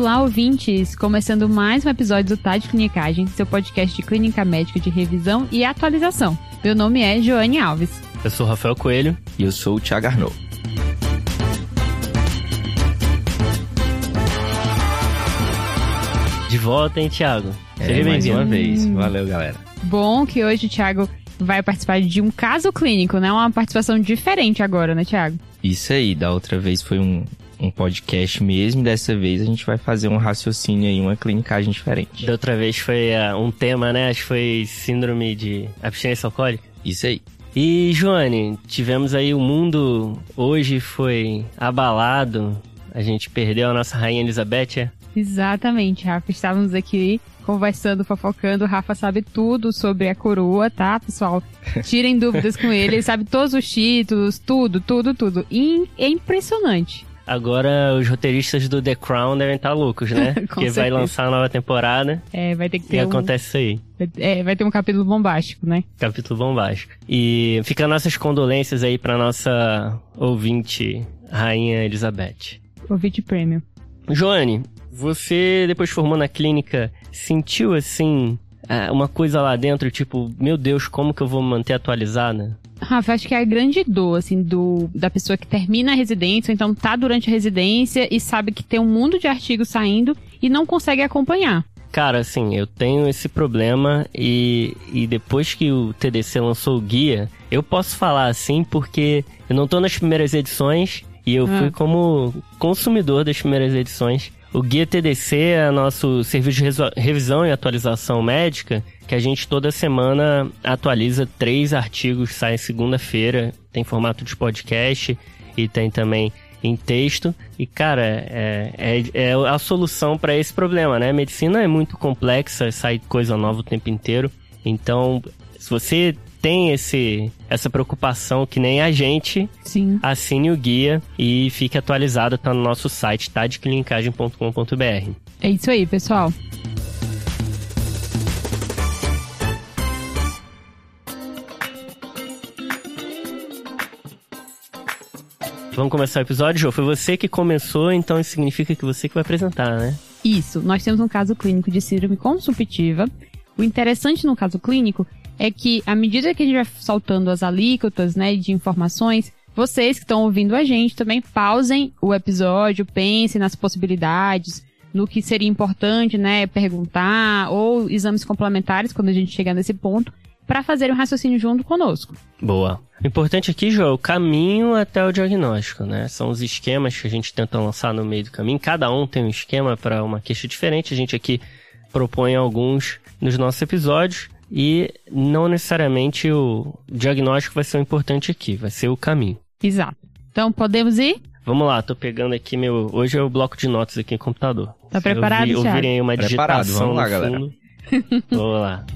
Olá, ouvintes! Começando mais um episódio do Tá de Clinicagem, seu podcast de clínica médica de revisão e atualização. Meu nome é Joane Alves. Eu sou Rafael Coelho. E eu sou o Thiago Arnaud. De volta, hein, Thiago? Seja é, mais uma vez. Valeu, galera. Bom que hoje o Thiago vai participar de um caso clínico, né? Uma participação diferente agora, né, Thiago? Isso aí, da outra vez foi um, um podcast mesmo, dessa vez a gente vai fazer um raciocínio aí, uma clinicagem diferente. Da outra vez foi uh, um tema, né? Acho que foi síndrome de abstinência alcoólica. Isso aí. E, Joane, tivemos aí o mundo hoje foi abalado. A gente perdeu a nossa rainha Elizabeth, é? Exatamente, Rafa. Estávamos aqui conversando, fofocando. O Rafa sabe tudo sobre a coroa, tá, pessoal? Tirem dúvidas com ele. Ele sabe todos os títulos, tudo, tudo, tudo. E é impressionante. Agora os roteiristas do The Crown devem estar loucos, né? Porque vai lançar a nova temporada. É, vai ter que ter. E um... acontece isso aí. É, vai ter um capítulo bombástico, né? Capítulo bombástico. E fica nossas condolências aí pra nossa ouvinte, Rainha Elizabeth. Ouvinte prêmio. Joane, você depois formou na clínica, sentiu assim é, uma coisa lá dentro, tipo, meu Deus, como que eu vou me manter atualizada? Rafa, acho que é a grande dor, assim, do, da pessoa que termina a residência, ou então tá durante a residência e sabe que tem um mundo de artigos saindo e não consegue acompanhar. Cara, assim, eu tenho esse problema e, e depois que o TDC lançou o guia, eu posso falar assim porque eu não tô nas primeiras edições e eu ah. fui como consumidor das primeiras edições. O Guia TDC é nosso serviço de revisão e atualização médica, que a gente toda semana atualiza três artigos, sai segunda-feira, tem formato de podcast e tem também em texto. E, cara, é, é, é a solução para esse problema, né? Medicina é muito complexa, sai coisa nova o tempo inteiro. Então, se você tem esse essa preocupação que nem a gente, Sim. assine o guia e fique atualizado, tá no nosso site tadeclinicagem.com.br. É isso aí, pessoal. Vamos começar o episódio, Jô? Foi você que começou, então isso significa que você que vai apresentar, né? Isso. Nós temos um caso clínico de síndrome consumptiva. O interessante no caso clínico é que à medida que a gente vai saltando as alíquotas, né, de informações, vocês que estão ouvindo a gente também pausem o episódio, pensem nas possibilidades, no que seria importante, né, perguntar ou exames complementares quando a gente chegar nesse ponto para fazer um raciocínio junto conosco. Boa. O importante aqui, João, é o caminho até o diagnóstico, né? São os esquemas que a gente tenta lançar no meio do caminho. Cada um tem um esquema para uma queixa diferente. A gente aqui propõe alguns nos nossos episódios. E não necessariamente o diagnóstico vai ser o importante aqui, vai ser o caminho. Exato. Então, podemos ir? Vamos lá, tô pegando aqui meu. Hoje é o bloco de notas aqui no computador. Tá preparado, ouvi, Ouvirem aí uma preparado, digitação vamos lá, no galera. fundo. vamos lá.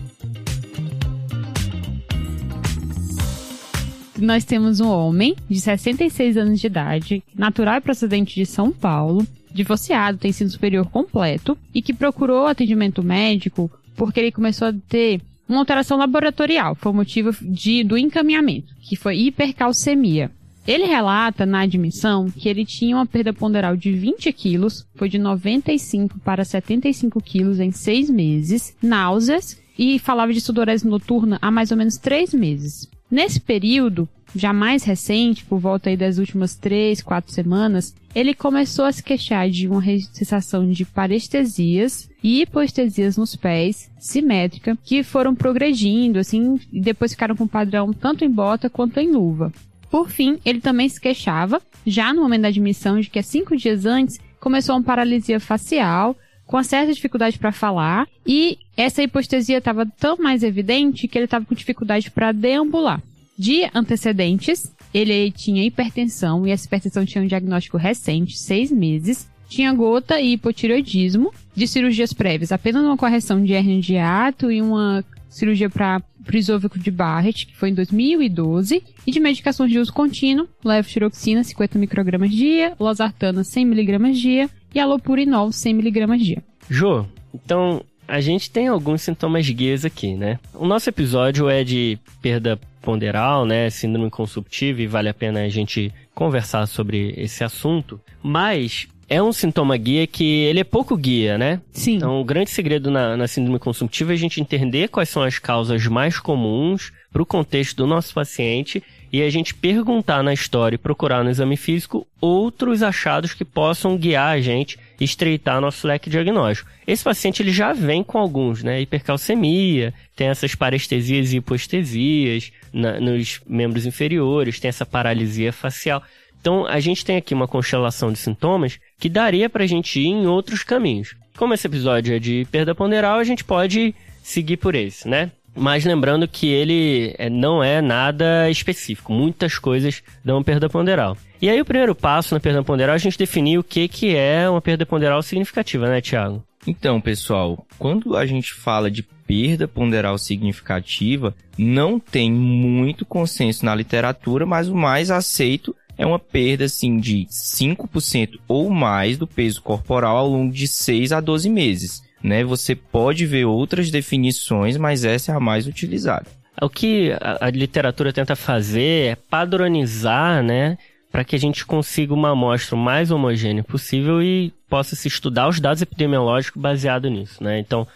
Nós temos um homem de 66 anos de idade, natural e procedente de São Paulo, divorciado, tem ensino superior completo e que procurou atendimento médico porque ele começou a ter uma alteração laboratorial, foi o motivo de, do encaminhamento, que foi hipercalcemia. Ele relata na admissão que ele tinha uma perda ponderal de 20 quilos, foi de 95 para 75 quilos em seis meses, náuseas e falava de sudorese noturna há mais ou menos três meses. Nesse período, já mais recente, por volta aí das últimas três, quatro semanas, ele começou a se queixar de uma sensação de parestesias e hipostesias nos pés, simétrica, que foram progredindo, assim, e depois ficaram com padrão tanto em bota quanto em luva. Por fim, ele também se queixava, já no momento da admissão, de que há cinco dias antes começou uma paralisia facial, com uma certa dificuldade para falar, e essa hipostesia estava tão mais evidente que ele estava com dificuldade para deambular. De antecedentes, ele tinha hipertensão e essa hipertensão tinha um diagnóstico recente, seis meses. Tinha gota e hipotireoidismo. De cirurgias prévias, apenas uma correção de hernia de ato e uma cirurgia para prisôvico de Barrett, que foi em 2012, e de medicações de uso contínuo, levotiroxina 50 microgramas dia, losartana 100 miligramas dia e alopurinol 100 miligramas dia. Jô, então a gente tem alguns sintomas guias aqui, né? O nosso episódio é de perda ponderal, né, síndrome consumptiva e vale a pena a gente conversar sobre esse assunto, mas é um sintoma guia que ele é pouco guia, né? Sim. Então, o grande segredo na, na síndrome consumptiva é a gente entender quais são as causas mais comuns para o contexto do nosso paciente e a gente perguntar na história e procurar no exame físico outros achados que possam guiar a gente e estreitar nosso leque diagnóstico. Esse paciente ele já vem com alguns, né? Hipercalcemia, tem essas parestesias e hipostesias na, nos membros inferiores, tem essa paralisia facial. Então, a gente tem aqui uma constelação de sintomas que daria para a gente ir em outros caminhos. Como esse episódio é de perda ponderal, a gente pode seguir por esse, né? Mas lembrando que ele é, não é nada específico. Muitas coisas dão perda ponderal. E aí o primeiro passo na perda ponderal é a gente definir o que, que é uma perda ponderal significativa, né, Tiago? Então, pessoal, quando a gente fala de perda ponderal significativa, não tem muito consenso na literatura, mas o mais aceito é uma perda assim de 5% ou mais do peso corporal ao longo de 6 a 12 meses né? Você pode ver outras definições, mas essa é a mais utilizada. O que a, literatura tenta fazer é padronizar, né? Para que a gente consiga uma amostra mais homogênea possível e possa se estudar os dados epidemiológicos baseado nisso, né? Então,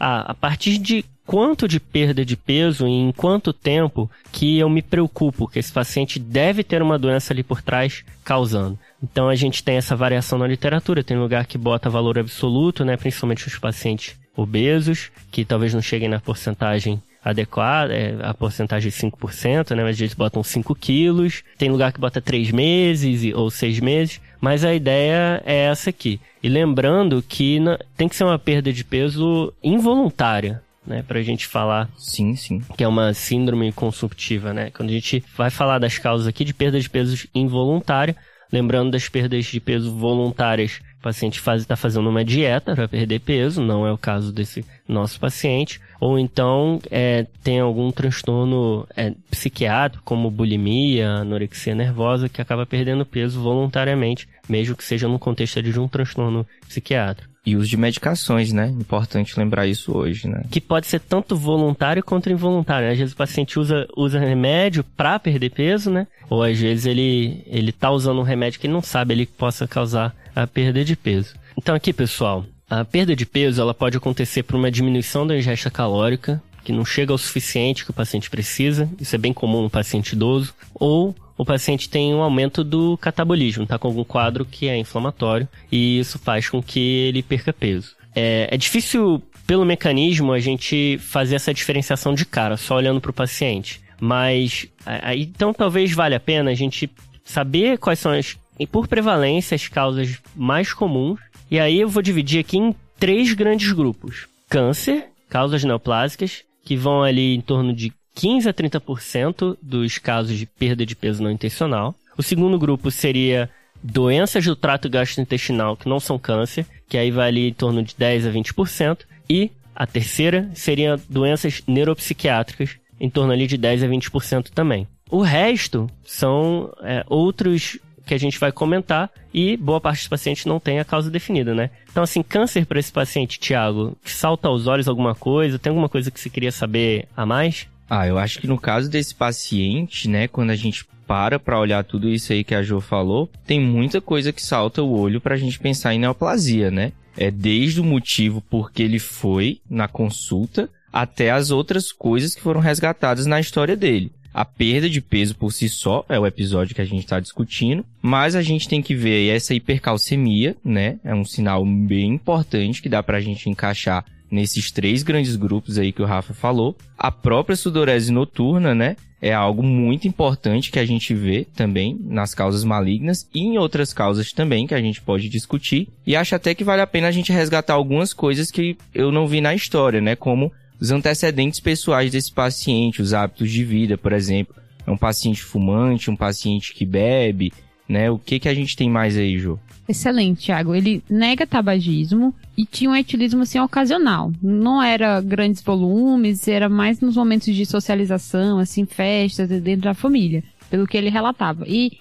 a, a partir de quanto de perda de peso e em quanto tempo que eu me preocupo que esse paciente deve ter uma doença ali por trás causando. Então a gente tem essa variação na literatura, tem lugar que bota valor absoluto, né, principalmente os pacientes obesos, que talvez não cheguem na porcentagem adequada, é, a porcentagem de 5%, né, mas eles botam 5 quilos, tem lugar que bota 3 meses ou 6 meses, mas a ideia é essa aqui. E lembrando que tem que ser uma perda de peso involuntária, né, pra gente falar. Sim, sim. Que é uma síndrome consumptiva, né? Quando a gente vai falar das causas aqui de perda de peso involuntária, lembrando das perdas de peso voluntárias, o paciente está fazendo uma dieta para perder peso, não é o caso desse nosso paciente, ou então é, tem algum transtorno é, psiquiátrico, como bulimia, anorexia nervosa, que acaba perdendo peso voluntariamente, mesmo que seja no contexto de um transtorno psiquiátrico. E uso de medicações, né? Importante lembrar isso hoje, né? Que pode ser tanto voluntário quanto involuntário. Às vezes o paciente usa, usa remédio para perder peso, né? Ou às vezes ele, ele tá usando um remédio que não sabe ele possa causar a perda de peso. Então aqui, pessoal, a perda de peso ela pode acontecer por uma diminuição da ingesta calórica, que não chega ao suficiente que o paciente precisa, isso é bem comum no paciente idoso, ou o paciente tem um aumento do catabolismo, está com algum quadro que é inflamatório e isso faz com que ele perca peso. É, é difícil, pelo mecanismo, a gente fazer essa diferenciação de cara, só olhando para o paciente. Mas, aí, então talvez valha a pena a gente saber quais são as, por prevalência, as causas mais comuns. E aí eu vou dividir aqui em três grandes grupos: câncer, causas neoplásicas, que vão ali em torno de 15 a 30% dos casos de perda de peso não intencional. O segundo grupo seria doenças do trato gastrointestinal que não são câncer, que aí vai ali em torno de 10 a 20%. E a terceira seria doenças neuropsiquiátricas, em torno ali de 10 a 20% também. O resto são é, outros que a gente vai comentar e boa parte dos pacientes não tem a causa definida, né? Então, assim, câncer para esse paciente, Tiago, salta aos olhos alguma coisa? Tem alguma coisa que você queria saber a mais? Ah, eu acho que no caso desse paciente, né, quando a gente para para olhar tudo isso aí que a Jo falou, tem muita coisa que salta o olho para a gente pensar em neoplasia, né? É desde o motivo porque ele foi na consulta até as outras coisas que foram resgatadas na história dele. A perda de peso por si só é o episódio que a gente está discutindo, mas a gente tem que ver essa hipercalcemia, né? É um sinal bem importante que dá para a gente encaixar nesses três grandes grupos aí que o Rafa falou. A própria sudorese noturna, né? É algo muito importante que a gente vê também nas causas malignas e em outras causas também que a gente pode discutir. E acho até que vale a pena a gente resgatar algumas coisas que eu não vi na história, né? Como os antecedentes pessoais desse paciente, os hábitos de vida, por exemplo. É um paciente fumante, um paciente que bebe, né? O que que a gente tem mais aí, Jô? Excelente, Thiago. Ele nega tabagismo e tinha um etilismo assim ocasional. Não era grandes volumes, era mais nos momentos de socialização, assim, festas dentro da família, pelo que ele relatava. E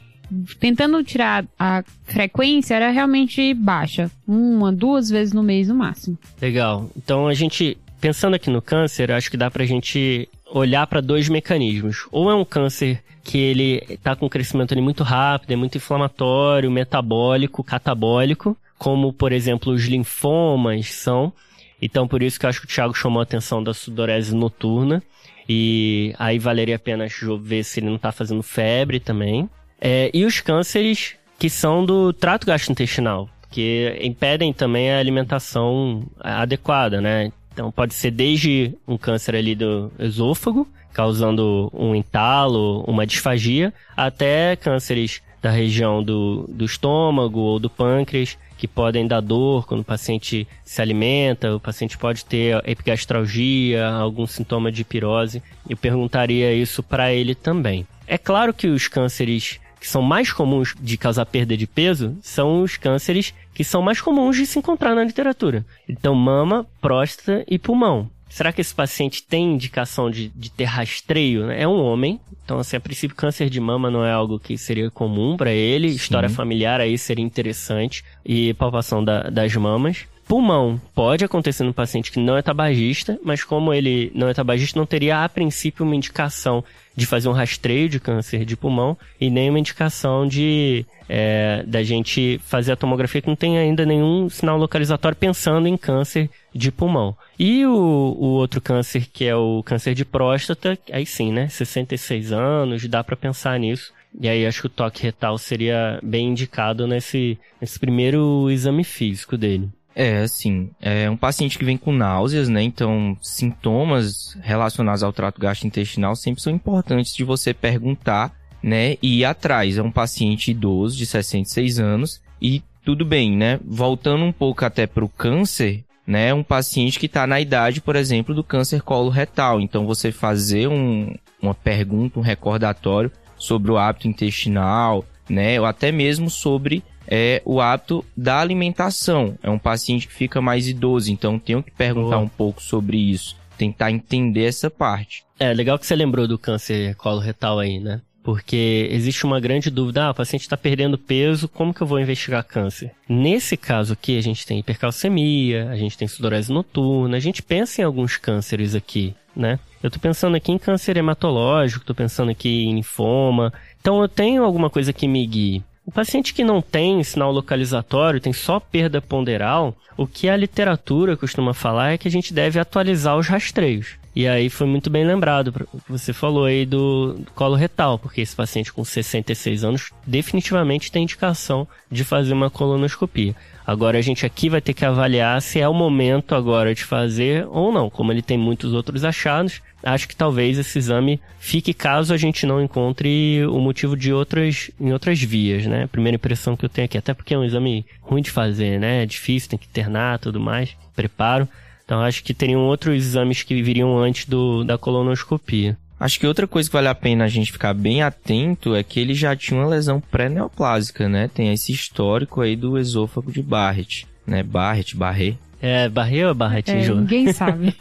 tentando tirar a frequência era realmente baixa, uma, duas vezes no mês no máximo. Legal. Então a gente pensando aqui no câncer, acho que dá pra gente olhar para dois mecanismos. Ou é um câncer que ele está com um crescimento ali muito rápido, é muito inflamatório, metabólico, catabólico, como, por exemplo, os linfomas são. Então, por isso que eu acho que o Thiago chamou a atenção da sudorese noturna. E aí valeria a pena ver se ele não está fazendo febre também. É, e os cânceres que são do trato gastrointestinal, que impedem também a alimentação adequada, né? Então pode ser desde um câncer ali do esôfago, causando um entalo, uma disfagia, até cânceres da região do, do estômago ou do pâncreas, que podem dar dor quando o paciente se alimenta, o paciente pode ter epigastralgia, algum sintoma de pirose. Eu perguntaria isso para ele também. É claro que os cânceres que são mais comuns de causar perda de peso são os cânceres que são mais comuns de se encontrar na literatura. Então, mama, próstata e pulmão. Será que esse paciente tem indicação de, de ter rastreio? É um homem, então, assim, a princípio, câncer de mama não é algo que seria comum para ele. Sim. História familiar aí seria interessante. E palpação da, das mamas. Pulmão pode acontecer no paciente que não é tabagista, mas como ele não é tabagista, não teria a princípio uma indicação de fazer um rastreio de câncer de pulmão e nem uma indicação de é, da gente fazer a tomografia que não tem ainda nenhum sinal localizatório pensando em câncer de pulmão. E o, o outro câncer que é o câncer de próstata, aí sim, né? 66 anos, dá para pensar nisso. E aí acho que o toque retal seria bem indicado nesse, nesse primeiro exame físico dele. É, assim, é um paciente que vem com náuseas, né? Então, sintomas relacionados ao trato gastrointestinal sempre são importantes de você perguntar, né? E ir atrás. É um paciente idoso de 66 anos e tudo bem, né? Voltando um pouco até para o câncer, né? Um paciente que está na idade, por exemplo, do câncer coloretal. Então, você fazer um, uma pergunta, um recordatório sobre o hábito intestinal, né? Ou até mesmo sobre é o hábito da alimentação. É um paciente que fica mais idoso, então tenho que perguntar Boa. um pouco sobre isso, tentar entender essa parte. É, legal que você lembrou do câncer coloretal aí, né? Porque existe uma grande dúvida, ah, o paciente está perdendo peso, como que eu vou investigar câncer? Nesse caso aqui, a gente tem hipercalcemia, a gente tem sudorese noturna, a gente pensa em alguns cânceres aqui, né? Eu tô pensando aqui em câncer hematológico, tô pensando aqui em linfoma. Então eu tenho alguma coisa que me guie. O paciente que não tem sinal localizatório, tem só perda ponderal, o que a literatura costuma falar é que a gente deve atualizar os rastreios. E aí foi muito bem lembrado, você falou aí do colo retal, porque esse paciente com 66 anos definitivamente tem indicação de fazer uma colonoscopia. Agora a gente aqui vai ter que avaliar se é o momento agora de fazer ou não. Como ele tem muitos outros achados, acho que talvez esse exame fique caso a gente não encontre o motivo de outras, em outras vias, né? Primeira impressão que eu tenho aqui, até porque é um exame ruim de fazer, né? É difícil, tem que internar tudo mais, preparo. Então acho que teriam outros exames que viriam antes do, da colonoscopia. Acho que outra coisa que vale a pena a gente ficar bem atento é que ele já tinha uma lesão pré-neoplásica, né? Tem esse histórico aí do esôfago de Barrett, né? Barrett, Barret, é, Barret ou Barret, é, Ninguém sabe.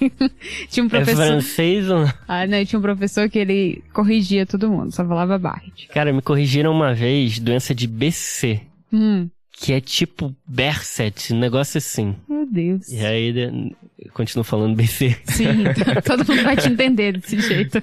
tinha um professor... É francês ou... Ah, não, tinha um professor que ele corrigia todo mundo, só falava Barret. Cara, me corrigiram uma vez doença de BC. Hum. Que é tipo Berset, um negócio assim. Meu Deus. E aí, eu continuo falando BC. Sim, todo mundo vai te entender desse jeito.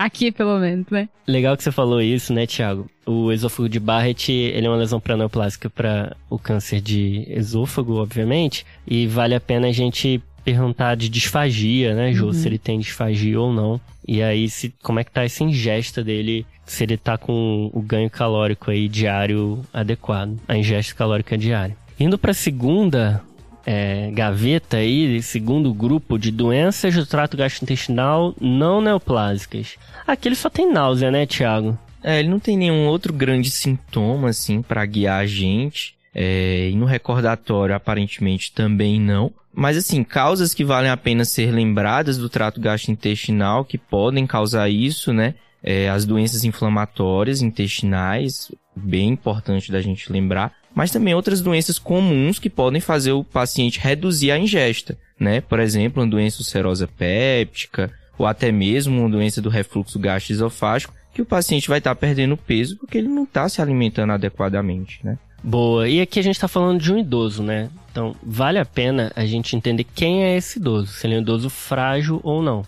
Aqui, pelo menos, né? Legal que você falou isso, né, Thiago? O esôfago de Barrett, ele é uma lesão pré-neoplásica para o câncer de esôfago, obviamente, e vale a pena a gente perguntar de disfagia, né, Jô? Uhum. Se ele tem disfagia ou não. E aí, se, como é que tá essa ingesta dele, se ele tá com o ganho calórico aí diário adequado, a ingesta calórica diária. Indo para a segunda é, gaveta aí, segundo grupo de doenças do trato gastrointestinal não neoplásicas. Aqui ele só tem náusea, né, Thiago? É, ele não tem nenhum outro grande sintoma, assim, para guiar a gente. É, e no recordatório, aparentemente, também não. Mas, assim, causas que valem a pena ser lembradas do trato gastrointestinal que podem causar isso, né? É, as doenças inflamatórias intestinais, bem importante da gente lembrar mas também outras doenças comuns que podem fazer o paciente reduzir a ingesta, né? Por exemplo, uma doença ulcerosa péptica, ou até mesmo uma doença do refluxo gastroesofágico, que o paciente vai estar tá perdendo peso porque ele não está se alimentando adequadamente, né? Boa. E aqui a gente está falando de um idoso, né? Então, vale a pena a gente entender quem é esse idoso, se ele é um idoso frágil ou não.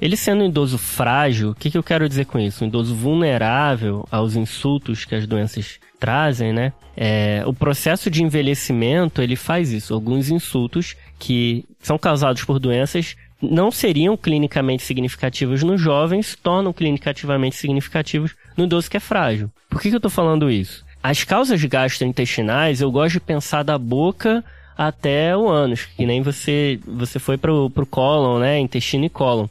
Ele sendo um idoso frágil, o que, que eu quero dizer com isso? Um idoso vulnerável aos insultos que as doenças trazem, né? É, o processo de envelhecimento, ele faz isso. Alguns insultos que são causados por doenças não seriam clinicamente significativos nos jovens, tornam clinicamente significativos no idoso que é frágil. Por que, que eu estou falando isso? As causas gastrointestinais, eu gosto de pensar da boca até o ânus, que nem você, você foi pro, pro cólon, né? Intestino e cólon.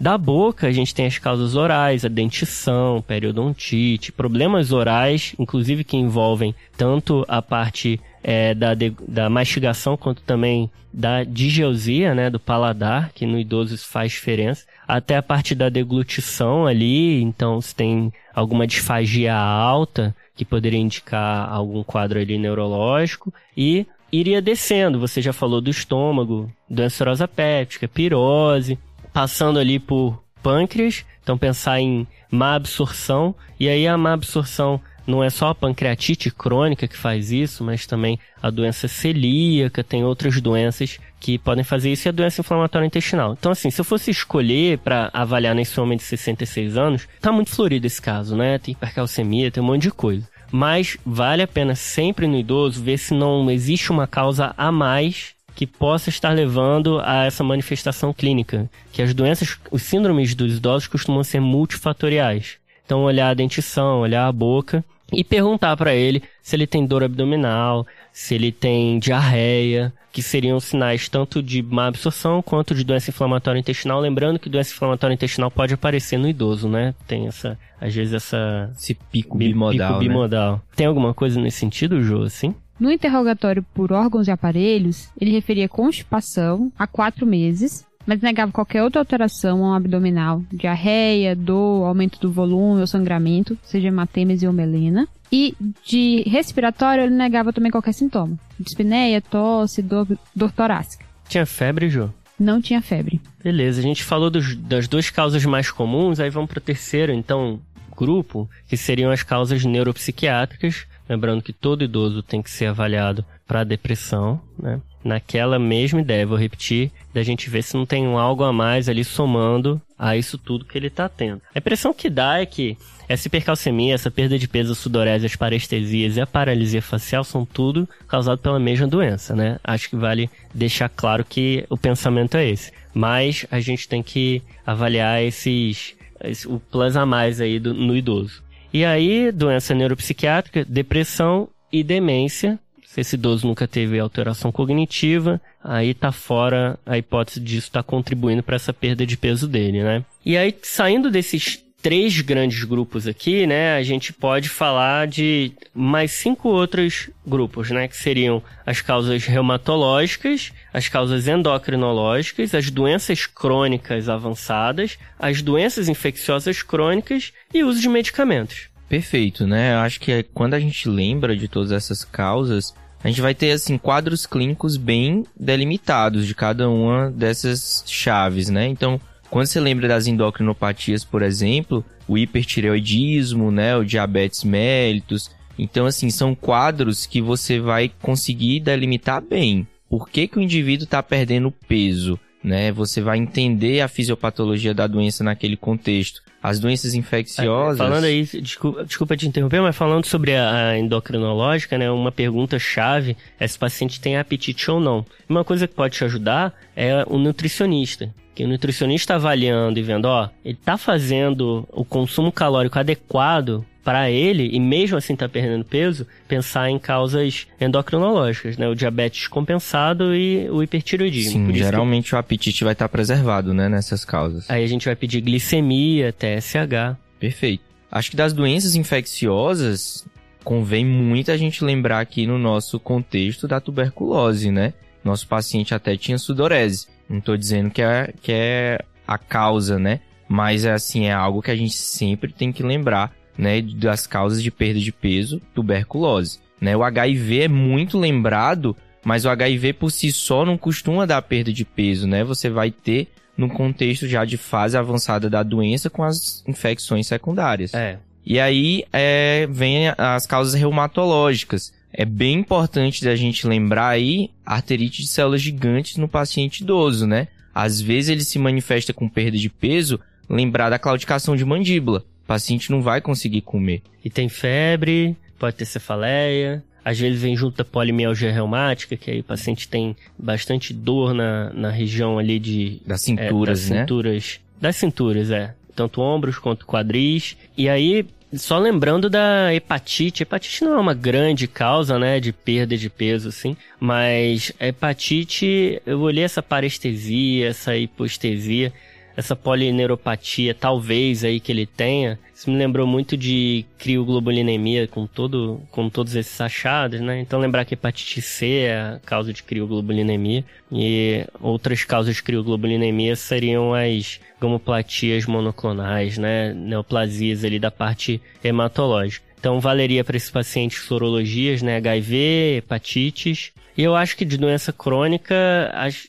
Da boca, a gente tem as causas orais, a dentição, periodontite, problemas orais, inclusive que envolvem tanto a parte é, da, de, da mastigação quanto também da digeusia, né, do paladar, que no idoso isso faz diferença, até a parte da deglutição ali, então se tem alguma disfagia alta, que poderia indicar algum quadro ali neurológico, e iria descendo, você já falou do estômago, doença cirrose péptica, pirose, passando ali por pâncreas, então pensar em má absorção, e aí a má absorção não é só a pancreatite crônica que faz isso, mas também a doença celíaca, tem outras doenças que podem fazer isso e a doença inflamatória intestinal. Então, assim, se eu fosse escolher para avaliar nesse homem de 66 anos, tá muito florido esse caso, né? Tem hipercalcemia, tem um monte de coisa. Mas vale a pena sempre no idoso ver se não existe uma causa a mais que possa estar levando a essa manifestação clínica, que as doenças, os síndromes dos idosos costumam ser multifatoriais. Então, olhar a dentição, olhar a boca e perguntar para ele se ele tem dor abdominal, se ele tem diarreia, que seriam sinais tanto de má absorção quanto de doença inflamatória intestinal. Lembrando que doença inflamatória intestinal pode aparecer no idoso, né? Tem essa, às vezes essa esse pico bimodal, pico bimodal. Né? Tem alguma coisa nesse sentido, Jô, assim? No interrogatório por órgãos e aparelhos, ele referia constipação há quatro meses, mas negava qualquer outra alteração ao abdominal, diarreia, dor, aumento do volume ou sangramento, seja hematêmese ou melena. E de respiratório, ele negava também qualquer sintoma. Dispneia, tosse, dor, dor torácica. Tinha febre, Jô? Não tinha febre. Beleza, a gente falou dos, das duas causas mais comuns, aí vamos para o terceiro, então, grupo, que seriam as causas neuropsiquiátricas, Lembrando que todo idoso tem que ser avaliado para depressão, né? Naquela mesma ideia, vou repetir, da gente ver se não tem algo a mais ali somando a isso tudo que ele está tendo. A impressão que dá é que essa hipercalcemia, essa perda de peso, a sudorese, as parestesias e a paralisia facial são tudo causado pela mesma doença, né? Acho que vale deixar claro que o pensamento é esse. Mas a gente tem que avaliar esses, esse, o plus a mais aí do, no idoso. E aí, doença neuropsiquiátrica, depressão e demência. Se esse idoso nunca teve alteração cognitiva, aí tá fora a hipótese disso estar tá contribuindo para essa perda de peso dele, né? E aí, saindo desses três grandes grupos aqui, né, a gente pode falar de mais cinco outros grupos, né, que seriam as causas reumatológicas, as causas endocrinológicas, as doenças crônicas avançadas, as doenças infecciosas crônicas e o uso de medicamentos. Perfeito, né? Eu acho que é quando a gente lembra de todas essas causas, a gente vai ter assim quadros clínicos bem delimitados de cada uma dessas chaves, né? Então, quando você lembra das endocrinopatias, por exemplo, o hipertireoidismo, né, o diabetes mellitus, então assim, são quadros que você vai conseguir delimitar bem. Por que, que o indivíduo está perdendo peso? Né? Você vai entender a fisiopatologia da doença naquele contexto. As doenças infecciosas. falando aí, desculpa, desculpa, te interromper, mas falando sobre a, a endocrinológica, né? Uma pergunta chave é se o paciente tem apetite ou não. Uma coisa que pode te ajudar é o nutricionista que o nutricionista avaliando e vendo, ó, ele tá fazendo o consumo calórico adequado para ele e mesmo assim tá perdendo peso, pensar em causas endocrinológicas, né? O diabetes compensado e o hipertiroidismo. Sim, geralmente que... o apetite vai estar tá preservado, né, nessas causas. Aí a gente vai pedir glicemia, TSH. Perfeito. Acho que das doenças infecciosas, convém muito a gente lembrar aqui no nosso contexto da tuberculose, né? Nosso paciente até tinha sudorese. Não estou dizendo que é, que é a causa, né? Mas é assim, é algo que a gente sempre tem que lembrar, né? Das causas de perda de peso, tuberculose. Né? O HIV é muito lembrado, mas o HIV por si só não costuma dar perda de peso, né? Você vai ter no contexto já de fase avançada da doença com as infecções secundárias. É. E aí é, vem as causas reumatológicas. É bem importante da gente lembrar aí arterite de células gigantes no paciente idoso, né? às vezes ele se manifesta com perda de peso, lembrar da claudicação de mandíbula. O paciente não vai conseguir comer. E tem febre, pode ter cefaleia, às vezes vem junto da polimialgia reumática, que aí o paciente tem bastante dor na, na região ali de... Das cinturas, é, das né? cinturas, Das cinturas, é. Tanto ombros quanto quadris. E aí, só lembrando da hepatite. Hepatite não é uma grande causa, né, de perda de peso, assim. Mas hepatite, eu olhei essa parestesia, essa hipostesia essa polineuropatia, talvez aí que ele tenha, isso me lembrou muito de crioglobulinemia com todo, com todos esses achados, né? Então lembrar que hepatite C é a causa de crioglobulinemia e outras causas de crioglobulinemia seriam as gamoplatias monoclonais, né? Neoplasias ali da parte hematológica. Então valeria para esses pacientes sorologias, né? HIV, hepatites e eu acho que de doença crônica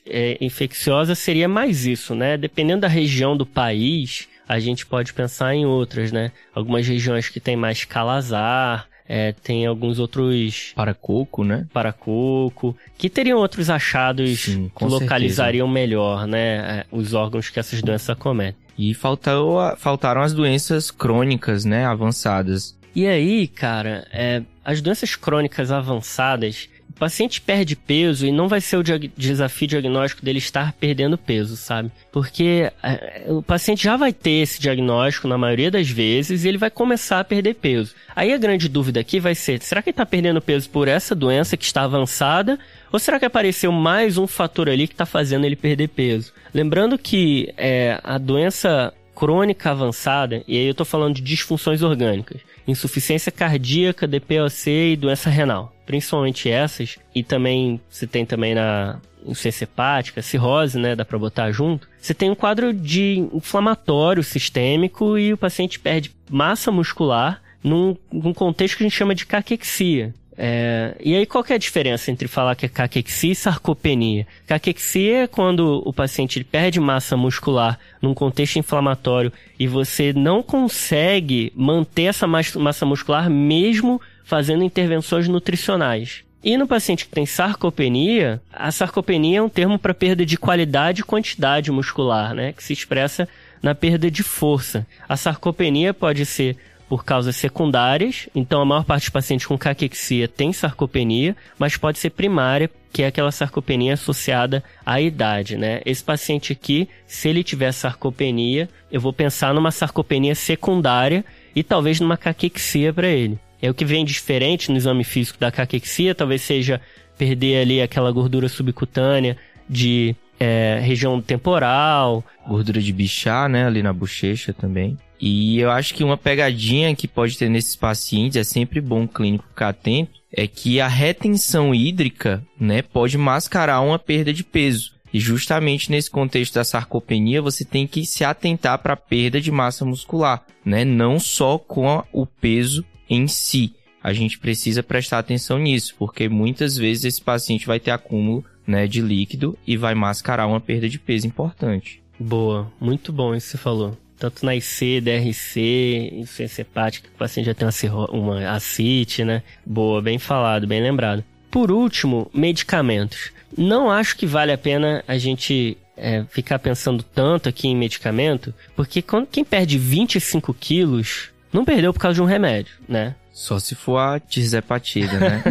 é, infecciosa seria mais isso, né? Dependendo da região do país, a gente pode pensar em outras, né? Algumas regiões que tem mais calazar, é, tem alguns outros. Paracoco, né? Paracoco. Que teriam outros achados Sim, que localizariam certeza. melhor, né? É, os órgãos que essas doenças acometem. E faltou, faltaram as doenças crônicas, né? Avançadas. E aí, cara, é, as doenças crônicas avançadas, paciente perde peso e não vai ser o diag desafio diagnóstico dele estar perdendo peso, sabe? Porque é, o paciente já vai ter esse diagnóstico na maioria das vezes e ele vai começar a perder peso. Aí a grande dúvida aqui vai ser: será que ele está perdendo peso por essa doença que está avançada? Ou será que apareceu mais um fator ali que está fazendo ele perder peso? Lembrando que é, a doença crônica avançada, e aí eu estou falando de disfunções orgânicas, insuficiência cardíaca, DPOC e doença renal. Principalmente essas, e também você tem também na insuficiência hepática, cirrose, né, dá para botar junto. Você tem um quadro de inflamatório sistêmico e o paciente perde massa muscular num, num contexto que a gente chama de caquexia. É, e aí qual é a diferença entre falar que é caquexia e sarcopenia? Caquexia é quando o paciente perde massa muscular num contexto inflamatório e você não consegue manter essa massa muscular mesmo fazendo intervenções nutricionais. E no paciente que tem sarcopenia, a sarcopenia é um termo para perda de qualidade e quantidade muscular, né, que se expressa na perda de força. A sarcopenia pode ser por causas secundárias, então a maior parte dos pacientes com caquexia tem sarcopenia, mas pode ser primária, que é aquela sarcopenia associada à idade, né? Esse paciente aqui, se ele tiver sarcopenia, eu vou pensar numa sarcopenia secundária e talvez numa caquexia para ele. É o que vem diferente no exame físico da caquexia, talvez seja perder ali aquela gordura subcutânea de é, região temporal. Gordura de bichar, né? Ali na bochecha também. E eu acho que uma pegadinha que pode ter nesses pacientes, é sempre bom o clínico ficar atento, é que a retenção hídrica, né, pode mascarar uma perda de peso. E justamente nesse contexto da sarcopenia, você tem que se atentar para a perda de massa muscular, né? Não só com o peso em si. A gente precisa prestar atenção nisso, porque muitas vezes esse paciente vai ter acúmulo né, de líquido e vai mascarar uma perda de peso importante. Boa, muito bom isso que você falou tanto na IC, DRC, insuficiência hepática, que o paciente já tem uma, uma acite, né? Boa, bem falado, bem lembrado. Por último, medicamentos. Não acho que vale a pena a gente é, ficar pensando tanto aqui em medicamento, porque quando, quem perde 25 quilos não perdeu por causa de um remédio, né? Só se for a tirzepatida, né?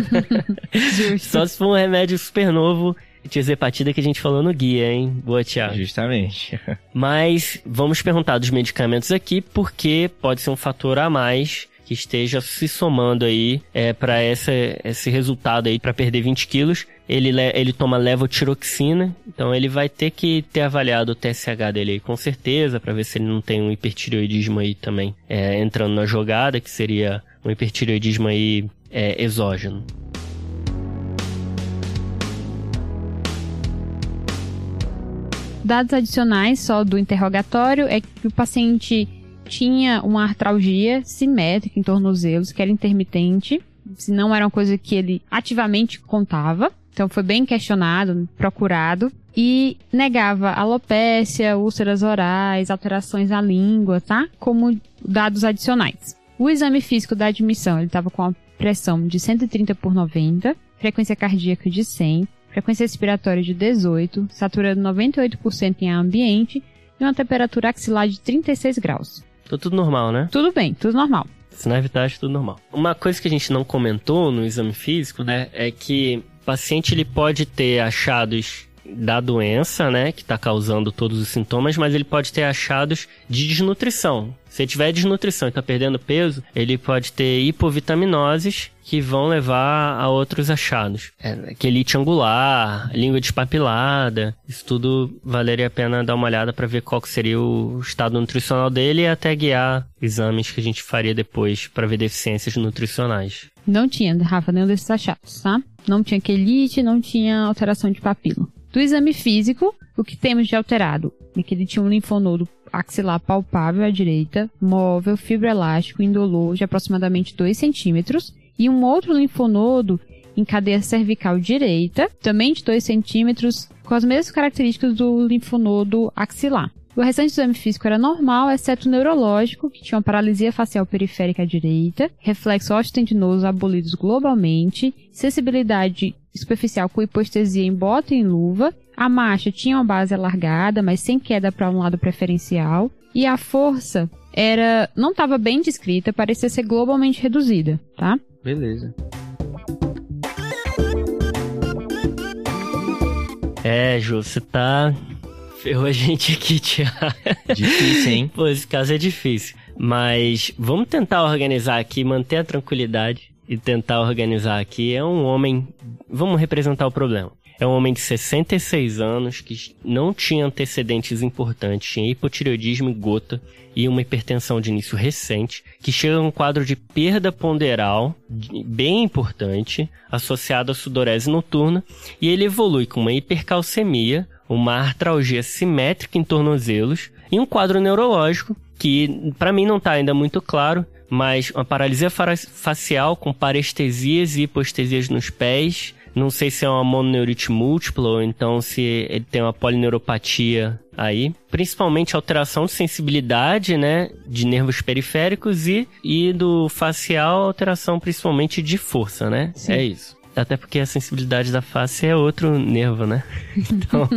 Só se for um remédio super novo tiazepatida que a gente falou no guia, hein? Boa, Thiago. Justamente. Mas vamos perguntar dos medicamentos aqui, porque pode ser um fator a mais que esteja se somando aí é, para esse resultado aí para perder 20 quilos. Ele, ele toma levotiroxina, então ele vai ter que ter avaliado o TSH dele aí com certeza para ver se ele não tem um hipertireoidismo aí também é, entrando na jogada, que seria um hipertireoidismo aí é, exógeno. Dados adicionais só do interrogatório é que o paciente tinha uma artralgia simétrica em tornozelos, que era intermitente, se não era uma coisa que ele ativamente contava. Então foi bem questionado, procurado. E negava alopécia, úlceras orais, alterações à língua, tá? Como dados adicionais. O exame físico da admissão, ele estava com a pressão de 130 por 90, frequência cardíaca de 100, frequência respiratória de 18, saturando 98% em ar ambiente e uma temperatura axilar de 36 graus. Tô tudo normal, né? Tudo bem, tudo normal. Sinais vitais, tudo normal. Uma coisa que a gente não comentou no exame físico, né, é que o paciente ele pode ter achados da doença, né, que está causando todos os sintomas, mas ele pode ter achados de desnutrição. Se tiver desnutrição e está perdendo peso, ele pode ter hipovitaminoses que vão levar a outros achados. É, quelite angular, língua despapilada, isso tudo valeria a pena dar uma olhada para ver qual seria o estado nutricional dele e até guiar exames que a gente faria depois para ver deficiências nutricionais. Não tinha, Rafa, nenhum desses achados, tá? Não tinha quelite, não tinha alteração de papilo. Do exame físico, o que temos de alterado é que ele tinha um linfonodo axilar palpável à direita, móvel, fibroelástico, indolor de aproximadamente 2 centímetros, e um outro linfonodo em cadeia cervical direita, também de 2 centímetros, com as mesmas características do linfonodo axilar. O restante do exame físico era normal, exceto o neurológico, que tinha uma paralisia facial periférica à direita, reflexo osteotendinoso abolidos globalmente, sensibilidade superficial com hipoestesia em bota e em luva, a marcha tinha uma base alargada, mas sem queda para um lado preferencial, e a força era não estava bem descrita, parecia ser globalmente reduzida, tá? Beleza. É, Ju, você tá ferrou a gente aqui, Tiago. Difícil, hein? Pô, esse caso é difícil. Mas vamos tentar organizar aqui, manter a tranquilidade e tentar organizar aqui. É um homem. Vamos representar o problema. É um homem de 66 anos que não tinha antecedentes importantes, tinha hipotireoidismo e gota e uma hipertensão de início recente, que chega a um quadro de perda ponderal bem importante, associado à sudorese noturna, e ele evolui com uma hipercalcemia, uma artralgia simétrica em tornozelos e um quadro neurológico que para mim não está ainda muito claro, mas uma paralisia facial com parestesias e hipostesias nos pés. Não sei se é uma mononeurite múltipla ou então se ele tem uma polineuropatia aí. Principalmente alteração de sensibilidade, né? De nervos periféricos e, e do facial, alteração principalmente de força, né? Sim. É isso. Até porque a sensibilidade da face é outro nervo, né? Então,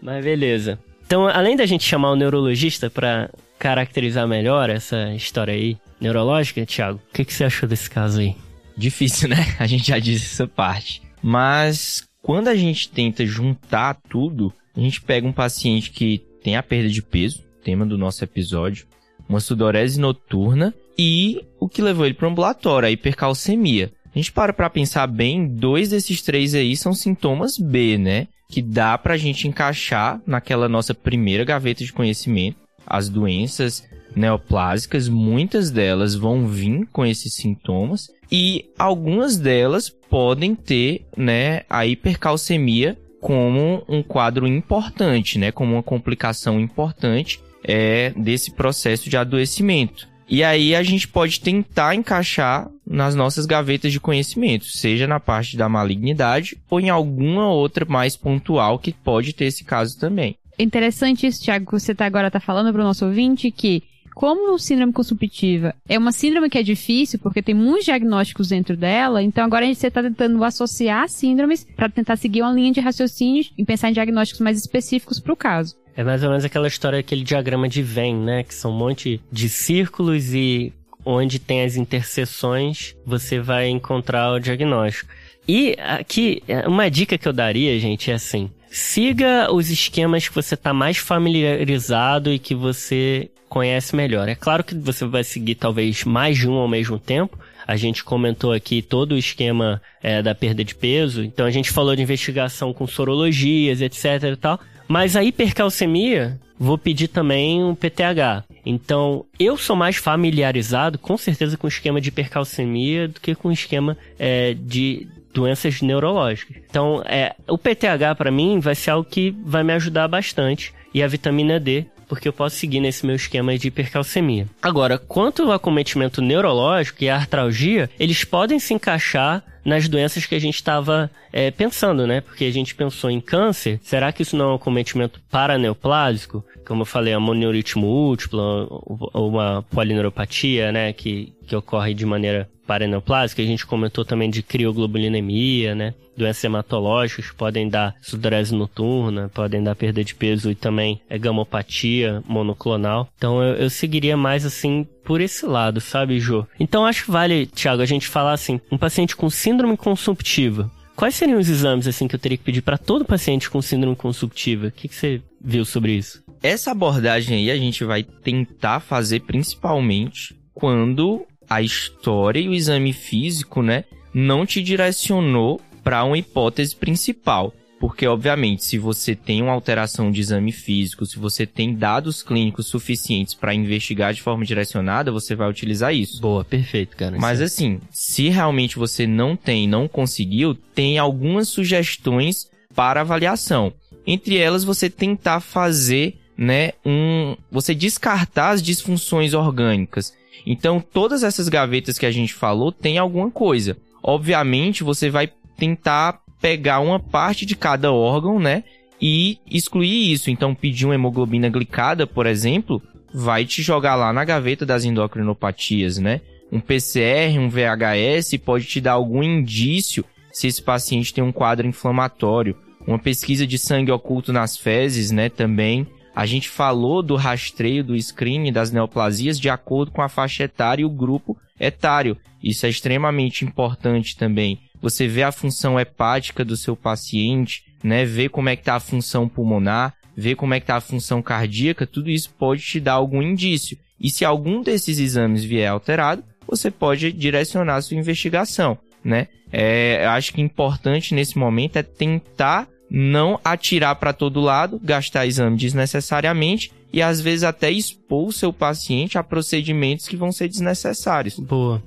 mas beleza. Então, além da gente chamar o neurologista para caracterizar melhor essa história aí neurológica, Thiago, o que, que você achou desse caso aí? Difícil, né? A gente já disse essa parte. Mas quando a gente tenta juntar tudo, a gente pega um paciente que tem a perda de peso, tema do nosso episódio, uma sudorese noturna e o que levou ele para o ambulatório, a hipercalcemia. A gente para para pensar bem, dois desses três aí são sintomas B, né? Que dá para a gente encaixar naquela nossa primeira gaveta de conhecimento. As doenças neoplásicas, muitas delas vão vir com esses sintomas e algumas delas podem ter, né, a hipercalcemia como um quadro importante, né, como uma complicação importante é desse processo de adoecimento. E aí a gente pode tentar encaixar nas nossas gavetas de conhecimento, seja na parte da malignidade ou em alguma outra mais pontual que pode ter esse caso também. Interessante isso, Thiago, que você tá agora está falando para o nosso ouvinte que como síndrome consumptiva é uma síndrome que é difícil, porque tem muitos diagnósticos dentro dela, então agora a gente está tentando associar síndromes para tentar seguir uma linha de raciocínio e pensar em diagnósticos mais específicos para o caso. É mais ou menos aquela história, aquele diagrama de Venn, né? Que são um monte de círculos e onde tem as interseções, você vai encontrar o diagnóstico. E aqui, uma dica que eu daria, gente, é assim: siga os esquemas que você está mais familiarizado e que você conhece melhor. É claro que você vai seguir talvez mais de um ao mesmo tempo. A gente comentou aqui todo o esquema é, da perda de peso, então a gente falou de investigação com sorologias, etc e tal. Mas a hipercalcemia, vou pedir também um PTH. Então, eu sou mais familiarizado, com certeza, com o esquema de hipercalcemia do que com o esquema é, de doenças neurológicas. Então, é, o PTH para mim vai ser algo que vai me ajudar bastante e a vitamina D porque eu posso seguir nesse meu esquema de hipercalcemia. Agora, quanto ao acometimento neurológico e a artralgia, eles podem se encaixar nas doenças que a gente estava é, pensando, né? Porque a gente pensou em câncer, será que isso não é um cometimento paraneoplásico? Como eu falei, a moneurite múltipla ou uma polineuropatia, né? Que, que ocorre de maneira paraneoplásica, a gente comentou também de crioglobulinemia, né? Doenças hematológicas podem dar sudorese noturna, podem dar perda de peso e também é gamopatia monoclonal. Então eu, eu seguiria mais assim por esse lado, sabe, Jô? Então acho que vale, Thiago, a gente falar assim, um paciente com síndrome consumptiva, Quais seriam os exames assim que eu teria que pedir para todo paciente com síndrome consumptiva? O que, que você viu sobre isso? Essa abordagem aí a gente vai tentar fazer principalmente quando a história e o exame físico, né, não te direcionou para uma hipótese principal. Porque, obviamente, se você tem uma alteração de exame físico, se você tem dados clínicos suficientes para investigar de forma direcionada, você vai utilizar isso. Boa, perfeito, cara. Mas assim, se realmente você não tem, não conseguiu, tem algumas sugestões para avaliação. Entre elas, você tentar fazer, né, um, você descartar as disfunções orgânicas. Então, todas essas gavetas que a gente falou tem alguma coisa. Obviamente, você vai tentar pegar uma parte de cada órgão, né? E excluir isso. Então, pedir uma hemoglobina glicada, por exemplo, vai te jogar lá na gaveta das endocrinopatias, né? Um PCR, um VHS pode te dar algum indício se esse paciente tem um quadro inflamatório. Uma pesquisa de sangue oculto nas fezes, né, também. A gente falou do rastreio do screening das neoplasias de acordo com a faixa etária e o grupo etário. Isso é extremamente importante também você vê a função hepática do seu paciente, né? Ver como é que tá a função pulmonar, ver como é que tá a função cardíaca, tudo isso pode te dar algum indício. E se algum desses exames vier alterado, você pode direcionar a sua investigação, né? É, acho que importante nesse momento é tentar não atirar para todo lado, gastar exame desnecessariamente e às vezes até expor o seu paciente a procedimentos que vão ser desnecessários. Boa.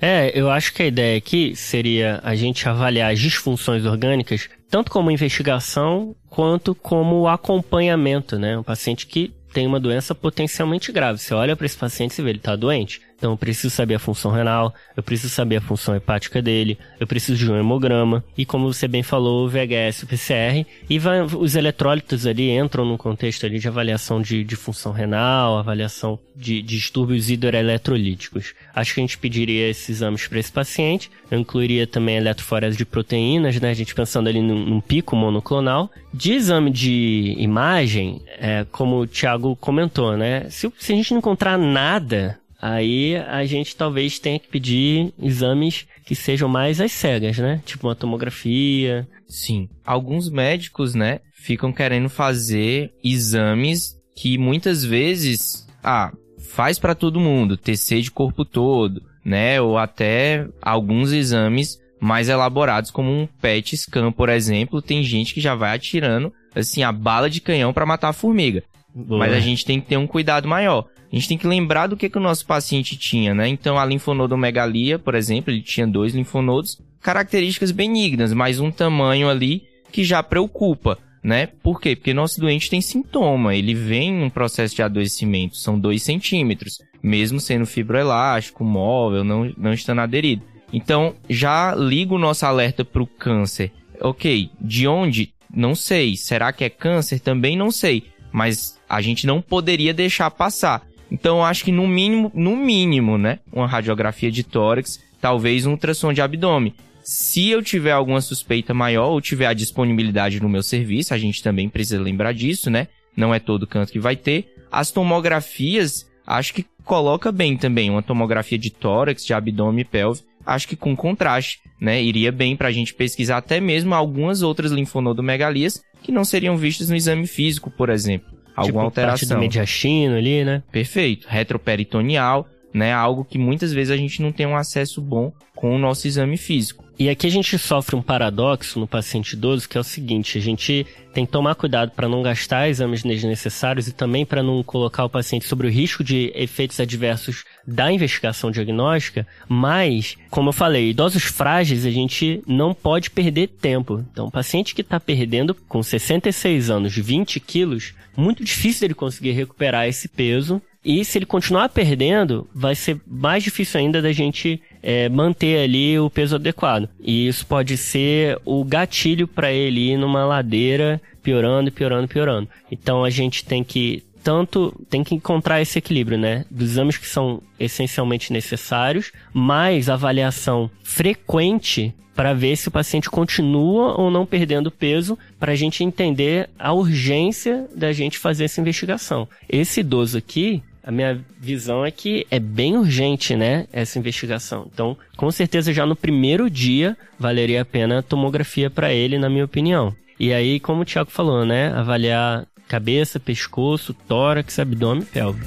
É, eu acho que a ideia aqui seria a gente avaliar as disfunções orgânicas tanto como investigação quanto como acompanhamento, né? Um paciente que tem uma doença potencialmente grave. Você olha para esse paciente e vê ele está doente. Então eu preciso saber a função renal, eu preciso saber a função hepática dele, eu preciso de um hemograma e como você bem falou, o VHS, o PCR e vai, os eletrólitos ali entram no contexto ali de avaliação de, de função renal, avaliação de, de distúrbios hidroeletrolíticos. Acho que a gente pediria esses exames para esse paciente. Eu incluiria também eletroforese de proteínas, né? A gente pensando ali num, num pico monoclonal. De exame de imagem, é, como o Thiago comentou, né? Se, se a gente não encontrar nada Aí a gente talvez tenha que pedir exames que sejam mais às cegas, né? Tipo uma tomografia. Sim. Alguns médicos, né, ficam querendo fazer exames que muitas vezes, ah, faz para todo mundo, TC de corpo todo, né? Ou até alguns exames mais elaborados, como um PET scan, por exemplo, tem gente que já vai atirando assim a bala de canhão para matar a formiga. Boa. Mas a gente tem que ter um cuidado maior. A gente tem que lembrar do que, que o nosso paciente tinha, né? Então, a linfonodomegalia, por exemplo, ele tinha dois linfonodos, características benignas, mas um tamanho ali que já preocupa, né? Por quê? Porque nosso doente tem sintoma, ele vem num processo de adoecimento, são dois centímetros, mesmo sendo fibroelástico, móvel, não, não estando aderido. Então, já liga o nosso alerta para o câncer. Ok, de onde? Não sei. Será que é câncer? Também não sei. Mas a gente não poderia deixar passar. Então, eu acho que no mínimo, no mínimo, né, uma radiografia de tórax, talvez um ultrassom de abdômen. Se eu tiver alguma suspeita maior ou tiver a disponibilidade no meu serviço, a gente também precisa lembrar disso, né? Não é todo canto que vai ter. As tomografias, acho que coloca bem também uma tomografia de tórax, de abdômen e pelve, acho que com contraste, né? Iria bem para a gente pesquisar até mesmo algumas outras linfonodomegalias que não seriam vistas no exame físico, por exemplo alguma tipo, alteração. Do mediastino ali, né? Perfeito. Retroperitoneal, né? Algo que muitas vezes a gente não tem um acesso bom com o nosso exame físico. E aqui a gente sofre um paradoxo no paciente idoso, que é o seguinte, a gente tem que tomar cuidado para não gastar exames desnecessários e também para não colocar o paciente sobre o risco de efeitos adversos da investigação diagnóstica, mas, como eu falei, idosos frágeis a gente não pode perder tempo. Então, paciente que está perdendo com 66 anos 20 quilos, muito difícil ele conseguir recuperar esse peso e se ele continuar perdendo, vai ser mais difícil ainda da gente é, manter ali o peso adequado. E isso pode ser o gatilho para ele ir numa ladeira piorando, piorando, piorando. Então a gente tem que tanto tem que encontrar esse equilíbrio, né? Dos exames que são essencialmente necessários, mais avaliação frequente para ver se o paciente continua ou não perdendo peso, para a gente entender a urgência da gente fazer essa investigação. Esse idoso aqui, a minha visão é que é bem urgente, né, essa investigação. Então, com certeza já no primeiro dia valeria a pena a tomografia para ele, na minha opinião. E aí, como o Thiago falou, né, avaliar cabeça, pescoço, tórax, abdômen e pelve.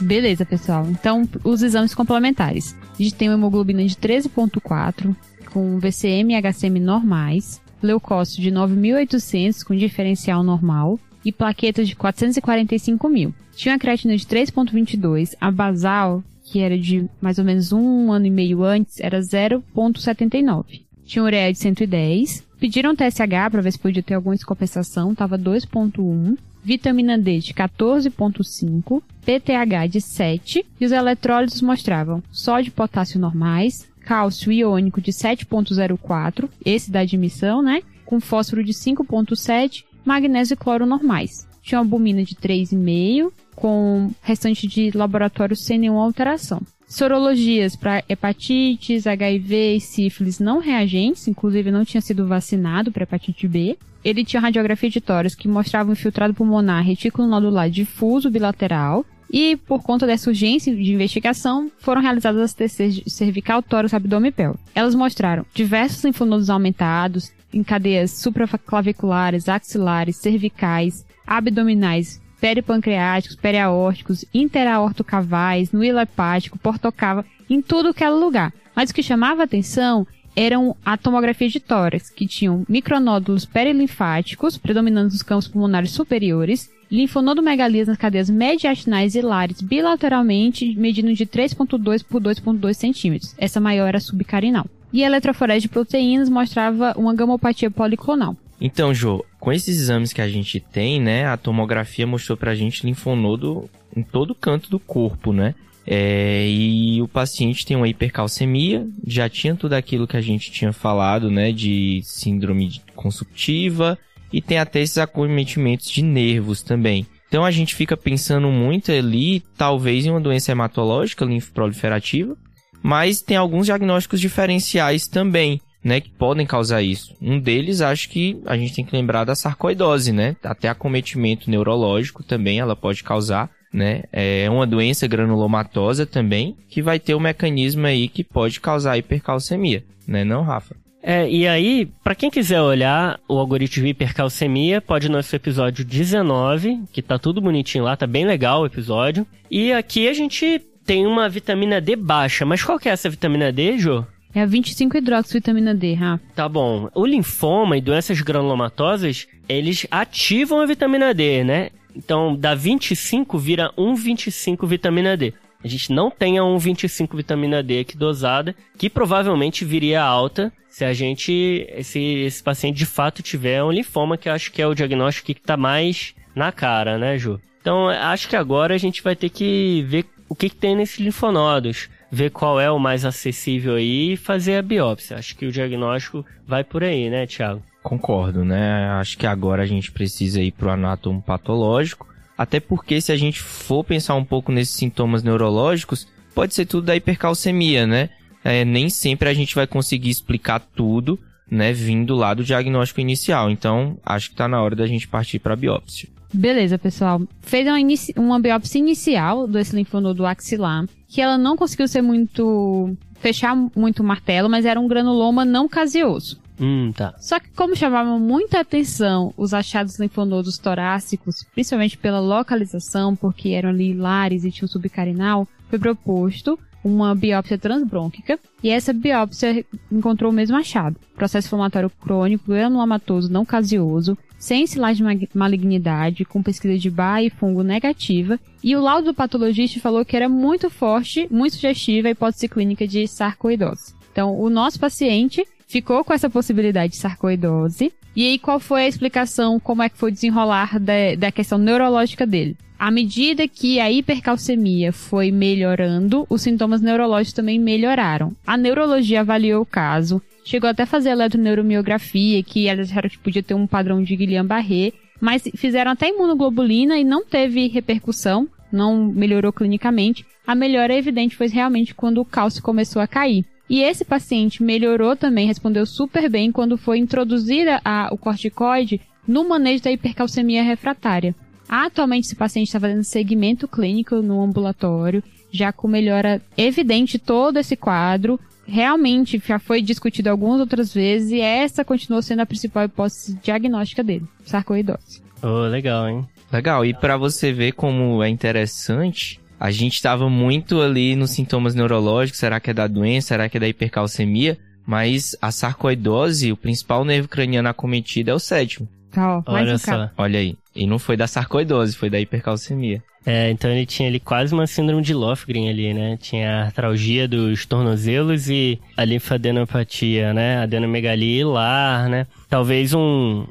Beleza, pessoal. Então, os exames complementares. A gente tem uma hemoglobina de 13.4, com VCM e HCM normais, leucócito de 9.800 com diferencial normal e plaquetas de 445 mil. Tinha a creatina de 3.22, a basal, que era de mais ou menos um ano e meio antes, era 0.79. Tinha ureia de 110, Pediram TSH para ver se podia ter alguma descompensação, tava 2.1. Vitamina D de 14.5, PTH de 7 e os eletrólitos mostravam sódio e potássio normais, cálcio iônico de 7.04, esse da admissão, né? Com fósforo de 5.7, magnésio e cloro normais. Tinha albumina de 3,5, com restante de laboratório sem nenhuma alteração. Sorologias para hepatites, HIV e sífilis não reagentes, inclusive não tinha sido vacinado para hepatite B. Ele tinha radiografia de tórax que mostrava um infiltrado pulmonar retículo nodular difuso bilateral. E por conta dessa urgência de investigação, foram realizadas as TCs cervical, tórax, abdômen e pélvico. Elas mostraram diversos linfonodos aumentados em cadeias supraclaviculares, axilares, cervicais, abdominais, peripancreáticos, periaórticos, interaortocavais, no hepático, portocava, em tudo que era lugar. Mas o que chamava atenção eram a tomografia de tórax, que tinham micronódulos perilinfáticos, predominando nos campos pulmonares superiores, linfonodomegalias nas cadeias mediastinais e lares bilateralmente, medindo de 3.2 por 2.2 centímetros. Essa maior era subcarinal. E a eletroforese de proteínas mostrava uma gamopatia policlonal. Então, Jô, com esses exames que a gente tem, né, a tomografia mostrou pra gente linfonodo em todo canto do corpo, né? É, e o paciente tem uma hipercalcemia, já tinha tudo aquilo que a gente tinha falado, né, de síndrome consumptiva e tem até esses acometimentos de nervos também. Então a gente fica pensando muito ali, talvez em uma doença hematológica linfoproliferativa, mas tem alguns diagnósticos diferenciais também né, que podem causar isso. Um deles, acho que a gente tem que lembrar da sarcoidose, né? Até acometimento neurológico também ela pode causar, né? É uma doença granulomatosa também, que vai ter um mecanismo aí que pode causar hipercalcemia, né, não, Rafa? É, e aí, para quem quiser olhar o algoritmo de hipercalcemia, pode ir no nosso episódio 19, que tá tudo bonitinho lá, tá bem legal o episódio. E aqui a gente tem uma vitamina D baixa, mas qual que é essa vitamina D, Jô? É a 25-hidroxivitamina D, Rafa. Tá bom. O linfoma e doenças granulomatosas, eles ativam a vitamina D, né? Então, da 25 vira 1,25 vitamina D. A gente não tem a 1,25 vitamina D aqui dosada, que provavelmente viria alta se a gente, se esse paciente de fato tiver um linfoma, que acho que é o diagnóstico que tá mais na cara, né, Ju? Então, acho que agora a gente vai ter que ver o que, que tem nesses linfonodos ver qual é o mais acessível aí e fazer a biópsia. Acho que o diagnóstico vai por aí, né, Thiago? Concordo, né? Acho que agora a gente precisa ir pro anátomo patológico, até porque se a gente for pensar um pouco nesses sintomas neurológicos, pode ser tudo da hipercalcemia, né? É, nem sempre a gente vai conseguir explicar tudo, né, vindo lá do diagnóstico inicial. Então, acho que está na hora da gente partir para a biópsia. Beleza, pessoal. Fez uma, uma biópsia inicial desse linfonodo axilar, que ela não conseguiu ser muito. fechar muito o martelo, mas era um granuloma não caseoso. Hum, tá. Só que como chamavam muita atenção os achados linfonodos torácicos, principalmente pela localização, porque eram ali lares e tinham subcarinal, foi proposto uma biópsia transbrônquica e essa biópsia encontrou o mesmo achado. Processo inflamatório crônico granulomatoso não caseoso, sem sinais de malignidade, com pesquisa de BA e fungo negativa, e o laudo do patologista falou que era muito forte, muito sugestiva a hipótese clínica de sarcoidose. Então, o nosso paciente ficou com essa possibilidade de sarcoidose. E aí, qual foi a explicação, como é que foi desenrolar da, da questão neurológica dele? À medida que a hipercalcemia foi melhorando, os sintomas neurológicos também melhoraram. A neurologia avaliou o caso chegou até a fazer eletroneuromiografia, que elas acharam que podia ter um padrão de Guillain-Barré, mas fizeram até imunoglobulina e não teve repercussão, não melhorou clinicamente. A melhora evidente foi realmente quando o cálcio começou a cair. E esse paciente melhorou também, respondeu super bem quando foi introduzida a, o corticoide no manejo da hipercalcemia refratária. Atualmente, esse paciente está fazendo segmento clínico no ambulatório, já com melhora evidente todo esse quadro. Realmente já foi discutido algumas outras vezes e essa continuou sendo a principal hipótese diagnóstica dele, sarcoidose. Oh, legal, hein? Legal. E para você ver como é interessante, a gente estava muito ali nos sintomas neurológicos, será que é da doença, será que é da hipercalcemia? Mas a sarcoidose, o principal nervo craniano acometido é o sétimo. Tá, ó, mais Olha um só. cara. Olha aí. E não foi da sarcoidose, foi da hipercalcemia. É, então ele tinha ali quase uma síndrome de Lofgren ali, né? Tinha a artralgia dos tornozelos e a linfadenopatia, né? Adenomegalia hilar, né? Talvez um,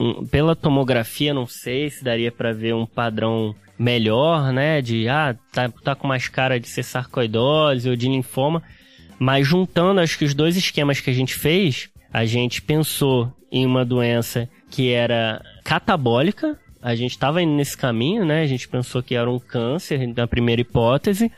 um- pela tomografia, não sei se daria pra ver um padrão melhor, né? De, ah, tá, tá com mais cara de ser sarcoidose ou de linfoma. Mas juntando, acho que os dois esquemas que a gente fez, a gente pensou em uma doença que era catabólica. A gente estava indo nesse caminho, né? A gente pensou que era um câncer na primeira hipótese.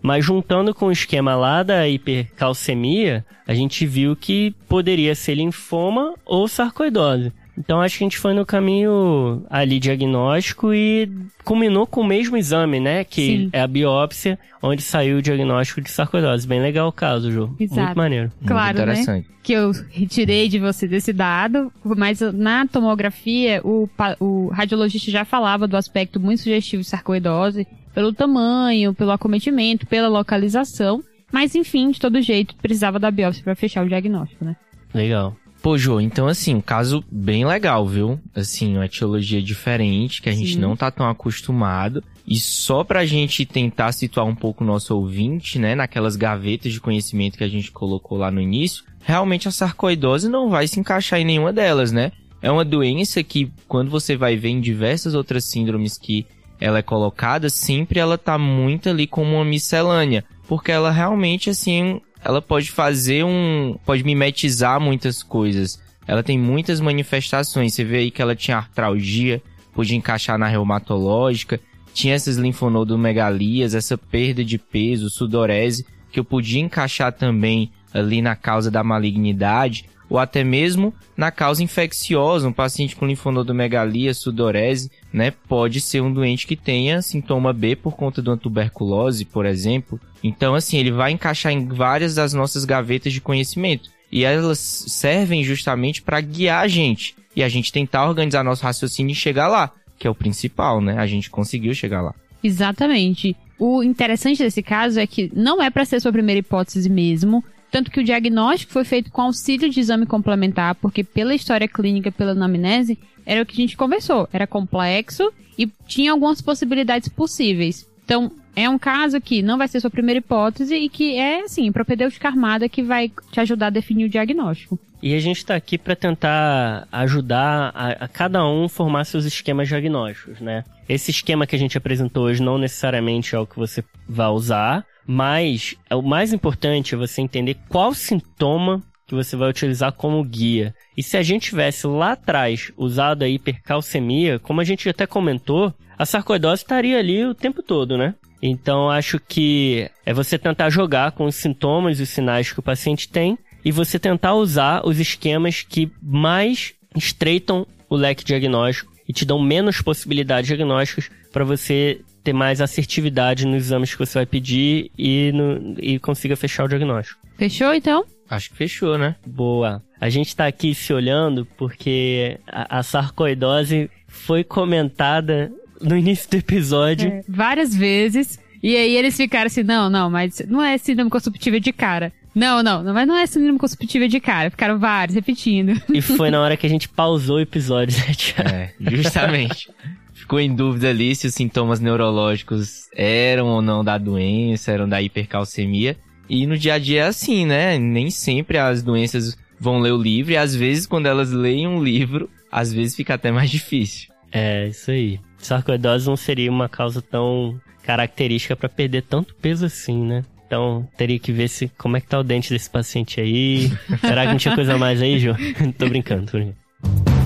Mas juntando com o esquema lá da hipercalcemia, a gente viu que poderia ser linfoma ou sarcoidose. Então acho que a gente foi no caminho ali diagnóstico e culminou com o mesmo exame, né? Que Sim. é a biópsia, onde saiu o diagnóstico de sarcoidose. Bem legal o caso, Ju. Exato. Muito maneiro. Claro, Muito né? que eu retirei de você desse dado, mas na tomografia o, o radiologista já falava do aspecto muito sugestivo de sarcoidose, pelo tamanho, pelo acometimento, pela localização, mas enfim, de todo jeito, precisava da biópsia para fechar o diagnóstico, né? Legal. Pô, Jô, então assim, um caso bem legal, viu? Assim, uma etiologia diferente, que a gente Sim. não tá tão acostumado. E só pra gente tentar situar um pouco o nosso ouvinte, né, naquelas gavetas de conhecimento que a gente colocou lá no início, realmente a sarcoidose não vai se encaixar em nenhuma delas, né? É uma doença que, quando você vai ver em diversas outras síndromes que ela é colocada, sempre ela tá muito ali como uma miscelânea. Porque ela realmente, assim, ela pode fazer um. pode mimetizar muitas coisas. Ela tem muitas manifestações. Você vê aí que ela tinha artralgia, podia encaixar na reumatológica, tinha essas linfonodomegalias, essa perda de peso, sudorese, que eu podia encaixar também ali na causa da malignidade, ou até mesmo na causa infecciosa. Um paciente com linfonodomegalia, sudorese, né, pode ser um doente que tenha sintoma B por conta de uma tuberculose, por exemplo. Então, assim, ele vai encaixar em várias das nossas gavetas de conhecimento. E elas servem justamente para guiar a gente. E a gente tentar organizar nosso raciocínio e chegar lá, que é o principal, né? A gente conseguiu chegar lá. Exatamente. O interessante desse caso é que não é para ser sua primeira hipótese mesmo, tanto que o diagnóstico foi feito com auxílio de exame complementar, porque pela história clínica, pela anamnese, era o que a gente conversou. Era complexo e tinha algumas possibilidades possíveis. Então, é um caso que não vai ser sua primeira hipótese e que é, assim, propedêutica armada que vai te ajudar a definir o diagnóstico. E a gente está aqui para tentar ajudar a, a cada um formar seus esquemas diagnósticos, né? Esse esquema que a gente apresentou hoje não necessariamente é o que você vai usar, mas é o mais importante é você entender qual sintoma que você vai utilizar como guia. E se a gente tivesse lá atrás usado a hipercalcemia, como a gente até comentou, a sarcoidose estaria ali o tempo todo, né? Então acho que é você tentar jogar com os sintomas e os sinais que o paciente tem e você tentar usar os esquemas que mais estreitam o leque diagnóstico e te dão menos possibilidades diagnósticas para você ter mais assertividade nos exames que você vai pedir e, no- e consiga fechar o diagnóstico. Fechou, então? Acho que fechou, né? Boa. A gente tá aqui se olhando porque a, a sarcoidose foi comentada no início do episódio. É, várias vezes. E aí eles ficaram assim, não, não, mas não é síndrome consumptiva de cara. Não, não, não, mas não é síndrome consumptiva de cara. Ficaram vários repetindo. E foi na hora que a gente pausou o episódio, né, Thiago? É, justamente. Ficou em dúvida ali se os sintomas neurológicos eram ou não da doença, eram da hipercalcemia. E no dia a dia é assim, né? Nem sempre as doenças vão ler o livro e às vezes quando elas leem um livro, às vezes fica até mais difícil. É, isso aí. Sarcoidose não seria uma causa tão característica pra perder tanto peso assim, né? Então, teria que ver se como é que tá o dente desse paciente aí. Será que não tinha coisa mais aí, Jô? tô brincando, tô brincando.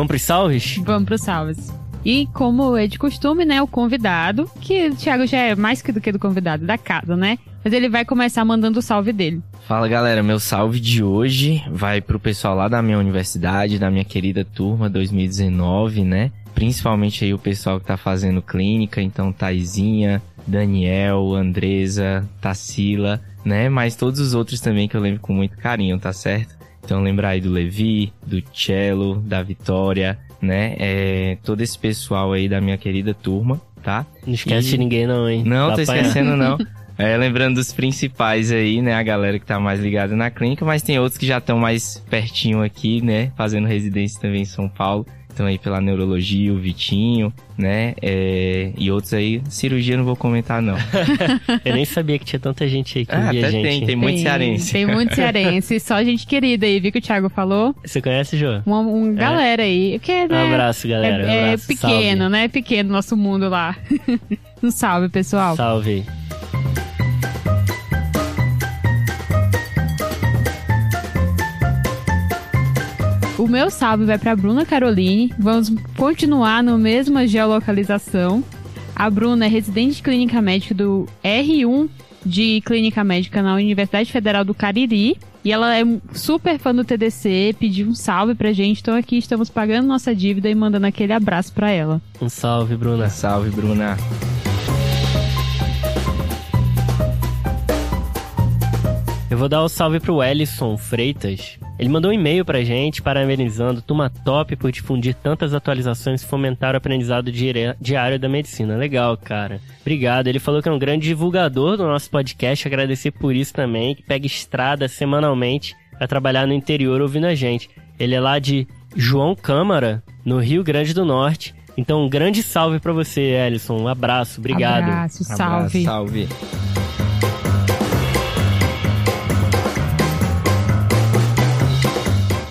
Vamos pros salves? Vamos pros salves. E como é de costume, né, o convidado, que o Thiago já é mais que do que do convidado da casa, né? Mas ele vai começar mandando o salve dele. Fala galera, meu salve de hoje vai pro pessoal lá da minha universidade, da minha querida turma 2019, né? Principalmente aí o pessoal que tá fazendo clínica, então Taizinha, Daniel, Andresa, Tassila, né? Mas todos os outros também que eu lembro com muito carinho, tá certo? Então lembrar aí do Levi, do Cello, da Vitória, né? É, todo esse pessoal aí da minha querida turma, tá? Não esquece e... de ninguém não, hein? Não, tô esquecendo não. É, lembrando dos principais aí, né? A galera que tá mais ligada na clínica, mas tem outros que já estão mais pertinho aqui, né? Fazendo residência também em São Paulo estão aí pela neurologia, o Vitinho, né? É, e outros aí, cirurgia não vou comentar, não. eu nem sabia que tinha tanta gente aí que ah, via gente. Tem, tem muito cearense. Tem muito cearense, só gente querida aí, viu que o Thiago falou? Você conhece, Jô? Uma, um é. galera aí. Que, né, um abraço, galera. É, um abraço. é pequeno, salve. né? É pequeno nosso mundo lá. um salve, pessoal. Salve. O meu salve vai para Bruna Caroline. Vamos continuar no mesma geolocalização. A Bruna é residente de clínica médica do R1 de clínica médica na Universidade Federal do Cariri. E ela é super fã do TDC, pediu um salve pra gente. Então aqui estamos pagando nossa dívida e mandando aquele abraço pra ela. Um salve, Bruna. Um salve, Bruna. Eu vou dar o um salve pro Ellison Freitas. Ele mandou um e-mail pra gente parabenizando Turma Top por difundir tantas atualizações e fomentar o aprendizado diário da medicina. Legal, cara. Obrigado. Ele falou que é um grande divulgador do nosso podcast, agradecer por isso também, que pega estrada semanalmente para trabalhar no interior ouvindo a gente. Ele é lá de João Câmara, no Rio Grande do Norte. Então, um grande salve para você, Ellison. Um abraço, obrigado. Abraço, salve. Abraço, salve.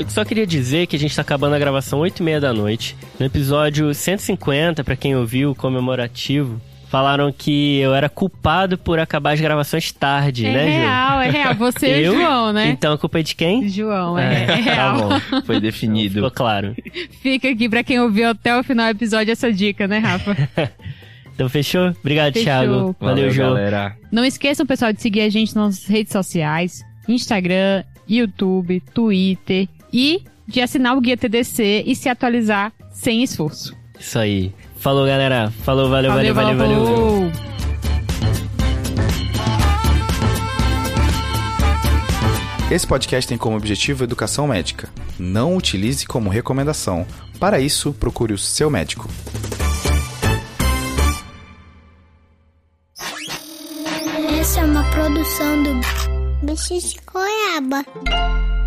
Só queria dizer que a gente tá acabando a gravação 8 e meia da noite. No episódio 150, para quem ouviu, comemorativo, falaram que eu era culpado por acabar as gravações tarde, é né, Ju? É real, é real. Você e o João, né? Então a culpa é de quem? João, é, é, é real. Tá bom, foi definido. Ficou claro. Fica aqui pra quem ouviu até o final do episódio essa dica, né, Rafa? Então fechou? Obrigado, fechou. Thiago. Valeu, Valeu João. galera. Não esqueçam, pessoal, de seguir a gente nas redes sociais. Instagram, YouTube, Twitter e de assinar o guia TDC e se atualizar sem esforço. Isso aí. Falou, galera. Falou, valeu, valeu, valeu, valeu. valeu. Esse podcast tem como objetivo educação médica. Não utilize como recomendação. Para isso, procure o seu médico. Essa é uma produção do Bicho de Goiaba.